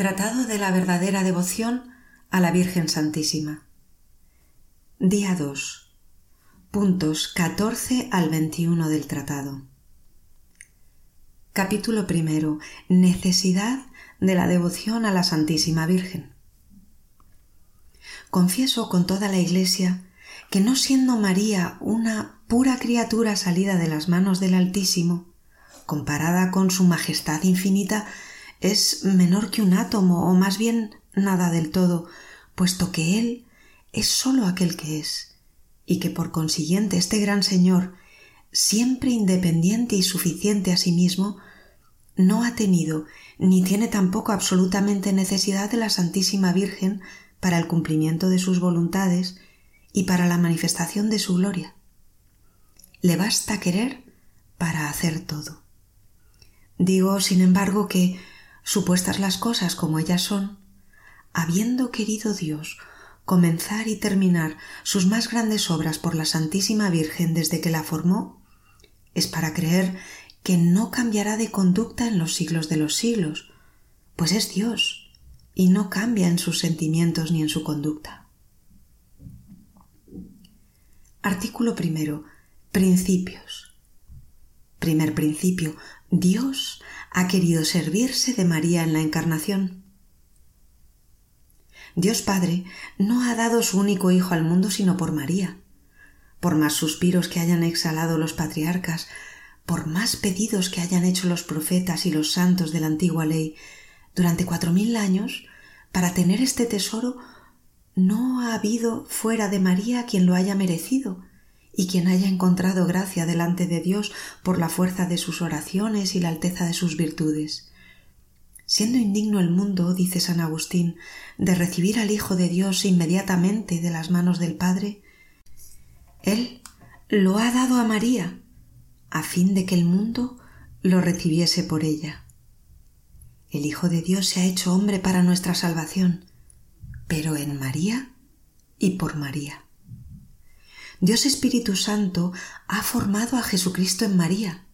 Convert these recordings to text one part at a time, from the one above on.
Tratado de la verdadera devoción a la Virgen Santísima. Día 2. Puntos 14 al 21 del tratado. Capítulo primero. Necesidad de la devoción a la Santísima Virgen. Confieso con toda la Iglesia que no siendo María una pura criatura salida de las manos del Altísimo, comparada con su majestad infinita, es menor que un átomo o más bien nada del todo, puesto que Él es sólo aquel que es, y que por consiguiente este gran Señor, siempre independiente y suficiente a sí mismo, no ha tenido ni tiene tampoco absolutamente necesidad de la Santísima Virgen para el cumplimiento de sus voluntades y para la manifestación de su gloria. Le basta querer para hacer todo. Digo, sin embargo, que supuestas las cosas como ellas son, habiendo querido Dios comenzar y terminar sus más grandes obras por la Santísima Virgen desde que la formó, es para creer que no cambiará de conducta en los siglos de los siglos, pues es Dios y no cambia en sus sentimientos ni en su conducta. Artículo primero. Principios. Primer principio. Dios ha querido servirse de María en la Encarnación. Dios Padre no ha dado su único Hijo al mundo sino por María. Por más suspiros que hayan exhalado los patriarcas, por más pedidos que hayan hecho los profetas y los santos de la antigua ley, durante cuatro mil años, para tener este tesoro, no ha habido fuera de María quien lo haya merecido, y quien haya encontrado gracia delante de Dios por la fuerza de sus oraciones y la alteza de sus virtudes. Siendo indigno el mundo, dice San Agustín, de recibir al Hijo de Dios inmediatamente de las manos del Padre, Él lo ha dado a María, a fin de que el mundo lo recibiese por ella. El Hijo de Dios se ha hecho hombre para nuestra salvación, pero en María y por María. Dios Espíritu Santo ha formado a Jesucristo en María,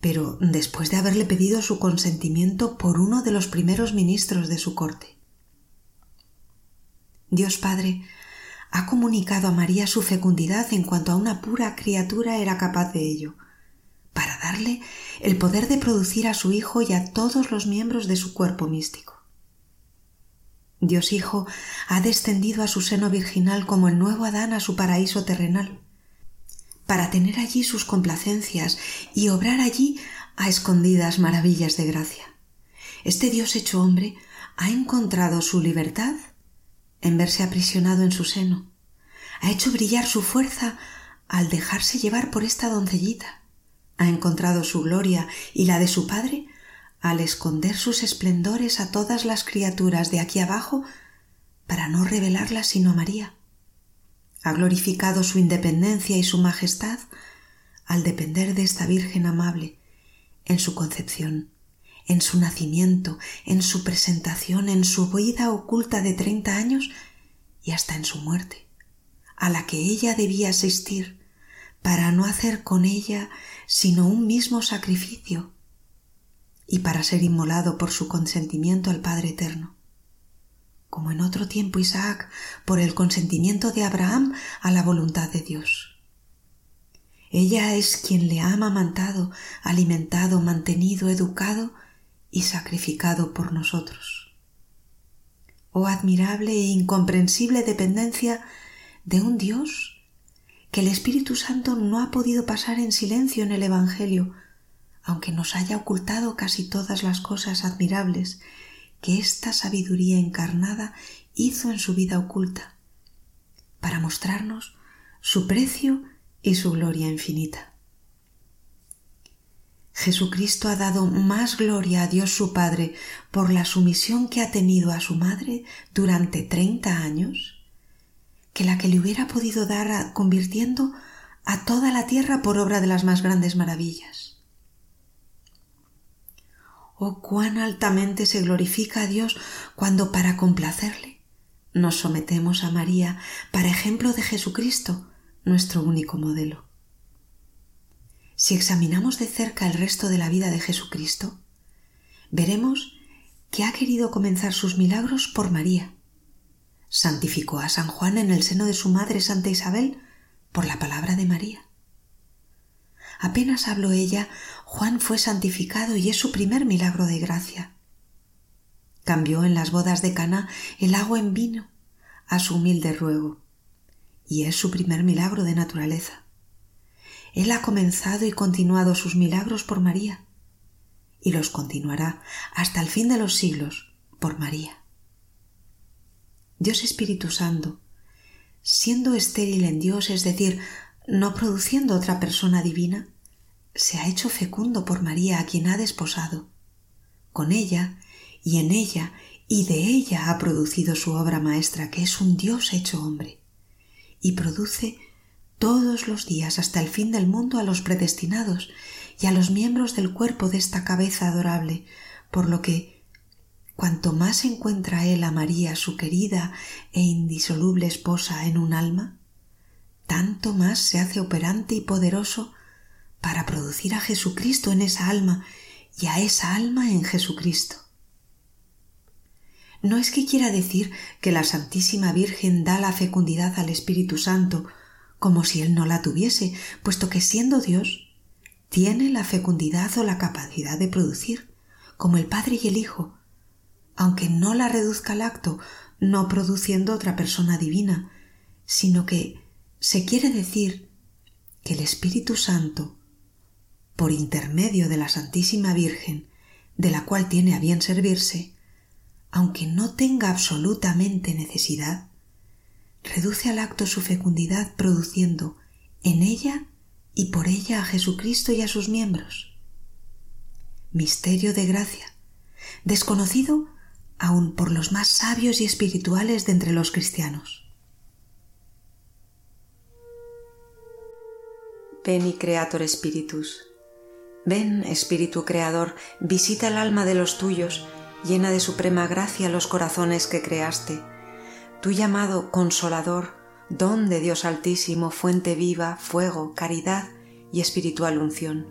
pero después de haberle pedido su consentimiento por uno de los primeros ministros de su corte. Dios Padre ha comunicado a María su fecundidad en cuanto a una pura criatura era capaz de ello, para darle el poder de producir a su Hijo y a todos los miembros de su cuerpo místico. Dios Hijo ha descendido a su seno virginal como el nuevo Adán a su paraíso terrenal, para tener allí sus complacencias y obrar allí a escondidas maravillas de gracia. Este Dios hecho hombre ha encontrado su libertad en verse aprisionado en su seno, ha hecho brillar su fuerza al dejarse llevar por esta doncellita, ha encontrado su gloria y la de su Padre al esconder sus esplendores a todas las criaturas de aquí abajo para no revelarlas sino a María. Ha glorificado su independencia y su majestad al depender de esta Virgen amable en su concepción, en su nacimiento, en su presentación, en su vida oculta de treinta años y hasta en su muerte, a la que ella debía asistir para no hacer con ella sino un mismo sacrificio y para ser inmolado por su consentimiento al Padre Eterno. Como en otro tiempo Isaac, por el consentimiento de Abraham a la voluntad de Dios. Ella es quien le ha amamantado, alimentado, mantenido, educado y sacrificado por nosotros. Oh admirable e incomprensible dependencia de un Dios que el Espíritu Santo no ha podido pasar en silencio en el Evangelio aunque nos haya ocultado casi todas las cosas admirables que esta sabiduría encarnada hizo en su vida oculta, para mostrarnos su precio y su gloria infinita. Jesucristo ha dado más gloria a Dios su Padre por la sumisión que ha tenido a su madre durante treinta años que la que le hubiera podido dar convirtiendo a toda la tierra por obra de las más grandes maravillas. Oh, cuán altamente se glorifica a Dios cuando para complacerle nos sometemos a María para ejemplo de Jesucristo, nuestro único modelo. Si examinamos de cerca el resto de la vida de Jesucristo, veremos que ha querido comenzar sus milagros por María. Santificó a San Juan en el seno de su madre Santa Isabel por la palabra de María. Apenas habló ella, Juan fue santificado y es su primer milagro de gracia. Cambió en las bodas de Cana el agua en vino a su humilde ruego, y es su primer milagro de naturaleza. Él ha comenzado y continuado sus milagros por María, y los continuará hasta el fin de los siglos por María. Dios Espíritu Santo, siendo estéril en Dios, es decir, no produciendo otra persona divina, se ha hecho fecundo por María a quien ha desposado. Con ella y en ella y de ella ha producido su obra maestra, que es un Dios hecho hombre, y produce todos los días hasta el fin del mundo a los predestinados y a los miembros del cuerpo de esta cabeza adorable, por lo que cuanto más encuentra él a María, su querida e indisoluble esposa, en un alma, tanto más se hace operante y poderoso para producir a Jesucristo en esa alma y a esa alma en Jesucristo. No es que quiera decir que la Santísima Virgen da la fecundidad al Espíritu Santo como si él no la tuviese, puesto que siendo Dios, tiene la fecundidad o la capacidad de producir, como el Padre y el Hijo, aunque no la reduzca al acto, no produciendo otra persona divina, sino que se quiere decir que el Espíritu Santo, por intermedio de la Santísima Virgen, de la cual tiene a bien servirse, aunque no tenga absolutamente necesidad, reduce al acto su fecundidad produciendo en ella y por ella a Jesucristo y a sus miembros. Misterio de gracia, desconocido aun por los más sabios y espirituales de entre los cristianos. Ven y Creator Spiritus. Ven, Espíritu Creador, visita el alma de los tuyos, llena de suprema gracia los corazones que creaste tú llamado consolador, don de Dios Altísimo, fuente viva, fuego, caridad y espiritual unción,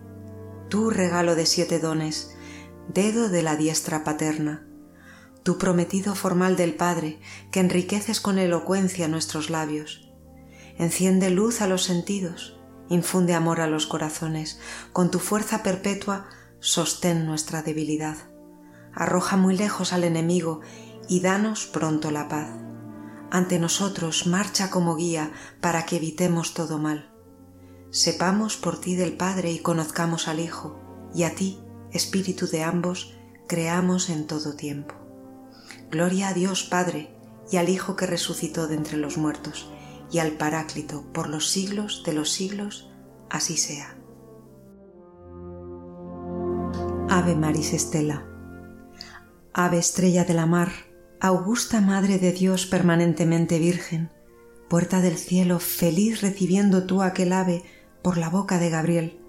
tú regalo de siete dones, dedo de la diestra paterna, tu prometido formal del Padre, que enriqueces con elocuencia nuestros labios. Enciende luz a los sentidos, infunde amor a los corazones, con tu fuerza perpetua sostén nuestra debilidad. Arroja muy lejos al enemigo y danos pronto la paz ante nosotros marcha como guía para que evitemos todo mal. Sepamos por ti del Padre y conozcamos al Hijo, y a ti, Espíritu de ambos, creamos en todo tiempo. Gloria a Dios Padre, y al Hijo que resucitó de entre los muertos, y al Paráclito por los siglos de los siglos, así sea. Ave Maris Estela. Ave estrella de la mar, Augusta Madre de Dios permanentemente Virgen, puerta del cielo, feliz recibiendo tú aquel ave por la boca de Gabriel,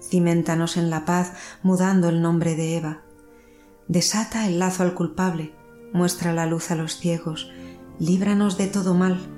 cimentanos en la paz mudando el nombre de Eva. Desata el lazo al culpable, muestra la luz a los ciegos, líbranos de todo mal,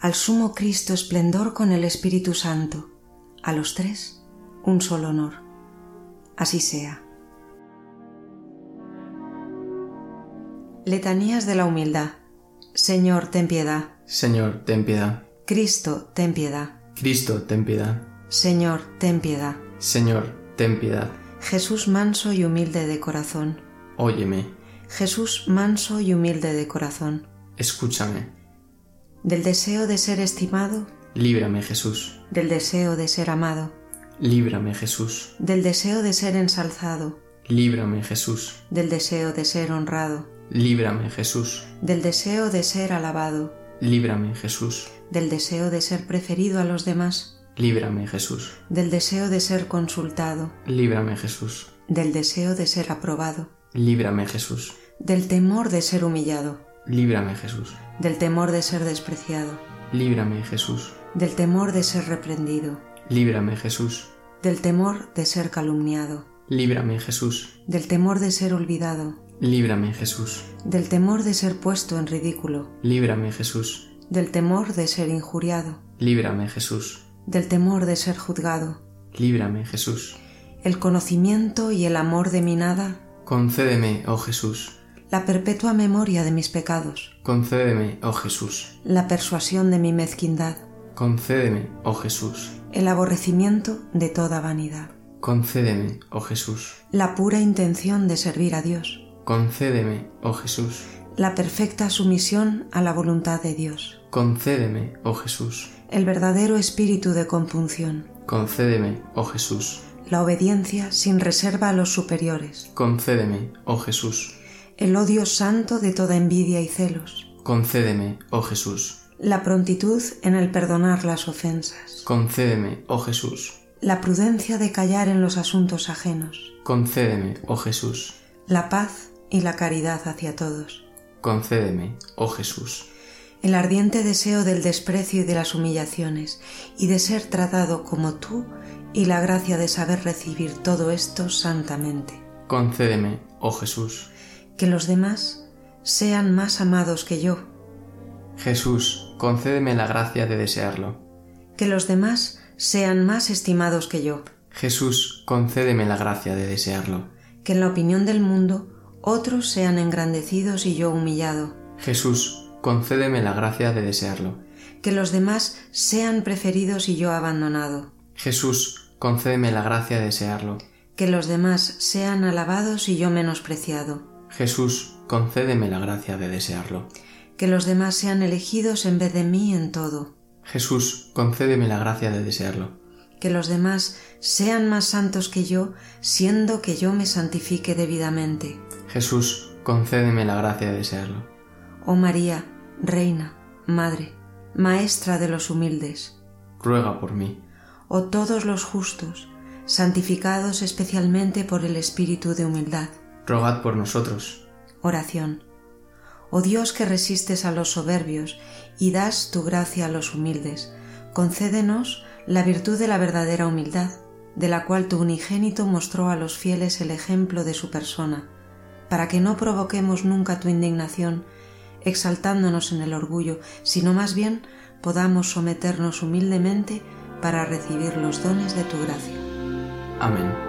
al Sumo Cristo esplendor con el Espíritu Santo, a los tres un solo honor. Así sea. Letanías de la Humildad. Señor, ten piedad. Señor, ten piedad. Cristo, ten piedad. Cristo, ten piedad. Señor, ten piedad. Señor, ten piedad. Jesús manso y humilde de corazón. Óyeme. Jesús manso y humilde de corazón. Escúchame. Del deseo de ser estimado. Líbrame, Jesús. Del deseo de ser amado. Líbrame, Jesús. Del deseo de ser ensalzado. Líbrame, Jesús. Del deseo de ser honrado Líbrame, Jesús. Del deseo de ser alabado. Líbrame, Jesús. Del deseo de ser preferido a los demás. Líbrame, Jesús. Del deseo de ser consultado. Líbrame, Jesús. Del deseo de ser aprobado. Líbrame, Jesús. del temor de ser humillado, Líbrame, Jesús. del temor de ser despreciado, Líbrame, Jesús. del temor de ser reprendido, Líbrame, Jesús. del temor de ser calumniado, Líbrame, Jesús. del temor de ser olvidado, Líbrame, Jesús. del temor de ser puesto en ridículo, Líbrame, Jesús. del temor de ser injuriado, Líbrame, Jesús. del temor de ser juzgado, Líbrame, Jesús. el conocimiento y el amor de mi nada, Concédeme, oh Jesús. La perpetua memoria de mis pecados, Concédeme, oh Jesús. la persuasión de mi mezquindad, Concédeme, oh Jesús. el aborrecimiento de toda vanidad, Concédeme, oh Jesús. la pura intención de servir a Dios, Concédeme, oh Jesús. la perfecta sumisión a la voluntad de Dios, Concédeme, oh Jesús. el verdadero espíritu de compunción, Concédeme, oh Jesús. la obediencia sin reserva a los superiores, Concédeme, oh Jesús. El odio santo de toda envidia y celos, Concédeme, oh Jesús. la prontitud en el perdonar las ofensas, Concédeme, oh Jesús. la prudencia de callar en los asuntos ajenos, Concédeme, oh Jesús. la paz y la caridad hacia todos, Concédeme, oh Jesús. el ardiente deseo del desprecio y de las humillaciones, y de ser tratado como tú, y la gracia de saber recibir todo esto santamente. Concédeme, oh Jesús. Que los demás sean más amados que yo, Jesús, concédeme la gracia de desearlo. que los demás sean más estimados que yo, Jesús, concédeme la gracia de desearlo. que en la opinión del mundo otros sean engrandecidos y yo humillado, Jesús, concédeme la gracia de desearlo. que los demás sean preferidos y yo abandonado, Jesús, concédeme la gracia de desearlo. que los demás sean alabados y yo menospreciado, Jesús, concédeme la gracia de desearlo. que los demás sean elegidos en vez de mí en todo, Jesús, concédeme la gracia de desearlo. que los demás sean más santos que yo, siendo que yo me santifique debidamente. Jesús, concédeme la gracia de desearlo. Oh María, Reina, Madre, Maestra de los humildes, Ruega por mí. oh todos los justos, santificados especialmente por el Espíritu de humildad. Rogad por nosotros. Oración. Oh Dios que resistes a los soberbios y das tu gracia a los humildes, concédenos la virtud de la verdadera humildad, de la cual tu unigénito mostró a los fieles el ejemplo de su persona, para que no provoquemos nunca tu indignación, exaltándonos en el orgullo, sino más bien podamos someternos humildemente para recibir los dones de tu gracia. Amén.